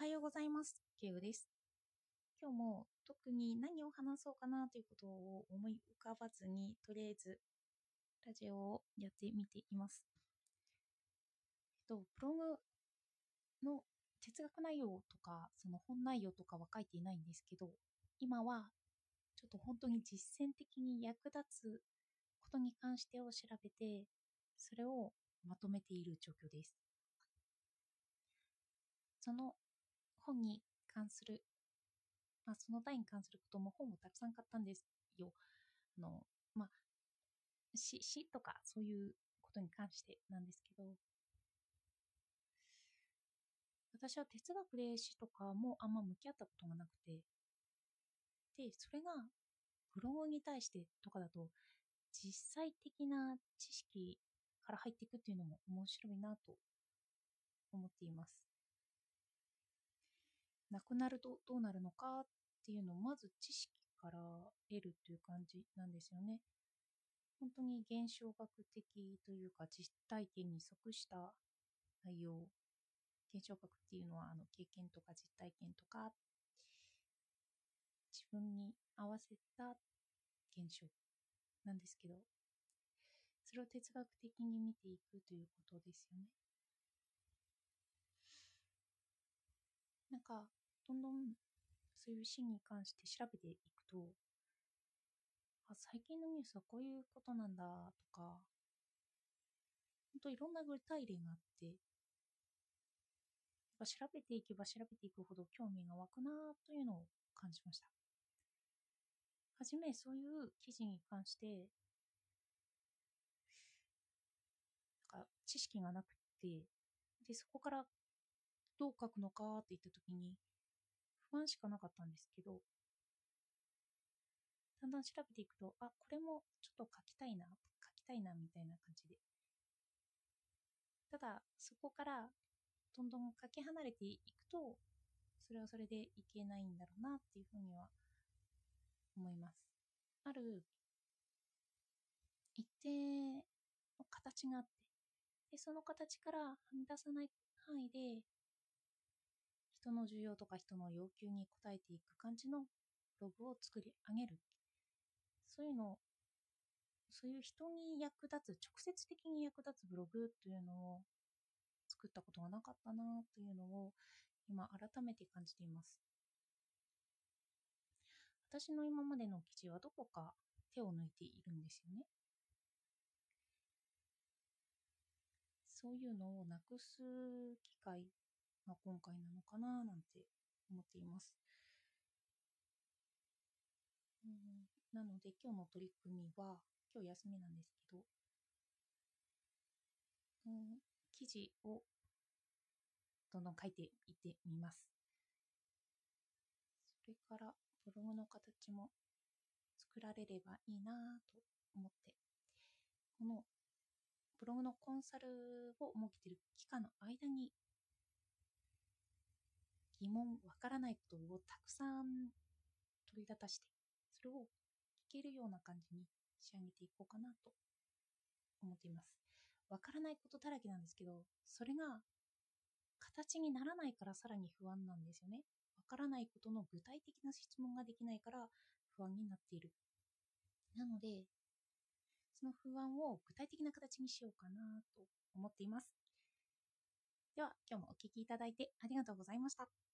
はようございます。ケウです。今日も特に何を話そうかなということを思い浮かばずに、とりあえずラジオをやってみています。えっと、ブログの哲学内容とか、その本内容とかは書いていないんですけど、今はちょっと本当に実践的に役立つことに関してを調べて、それをまとめている状況です。その本に関する、まあ、その題に関することも本をたくさん買ったんですよ。あの、まあ、詩、詩とかそういうことに関してなんですけど、私は哲学で詩とかもあんま向き合ったことがなくて、で、それがブログに対してとかだと、実際的な知識から入っていくっていうのも面白いなと思っています。なくなるとどうなるのかっていうのをまず知識から得るという感じなんですよね。本当に現象学的というか実体験に即した内容。現象学っていうのはあの経験とか実体験とか自分に合わせた現象なんですけど、それを哲学的に見ていくということですよね。なんか、どんどんそういうシーンに関して調べていくと、あ、最近のニュースはこういうことなんだとか、本当いろんな具体例があって、やっぱ調べていけば調べていくほど興味が湧くなというのを感じました。はじめそういう記事に関して、なんか知識がなくて、で、そこからどう書くのかって言ったときに、不安しかなかったんですけど、だんだん調べていくと、あ、これもちょっと書きたいな、書きたいな、みたいな感じで。ただ、そこからどんどんかけ離れていくと、それはそれでいけないんだろうなっていうふうには思います。ある一定の形があって、でその形からはみ出さない範囲で、人の需要とか人の要求に応えていく感じのブログを作り上げる。そういうの、そういう人に役立つ、直接的に役立つブログというのを作ったことがなかったなというのを今改めて感じています。私の今までの記事はどこか手を抜いているんですよね。そういうのをなくす機会が今回なのかななんて思っています。うん、なので今日の取り組みは今日休みなんですけど、うん、記事をどんどん書いていってみます。それからブログの形も作られればいいなと思って、このブログのコンサルを設けている期間の間に疑問、わからないことをたくさん取り立たして、それを聞けるような感じに仕上げていこうかなと思っています。わからないことだらけなんですけど、それが形にならないからさらに不安なんですよね。わからないことの具体的な質問ができないから不安になっている。なので、その不安を具体的な形にしようかなと思っています。では、今日もお聴きいただいてありがとうございました。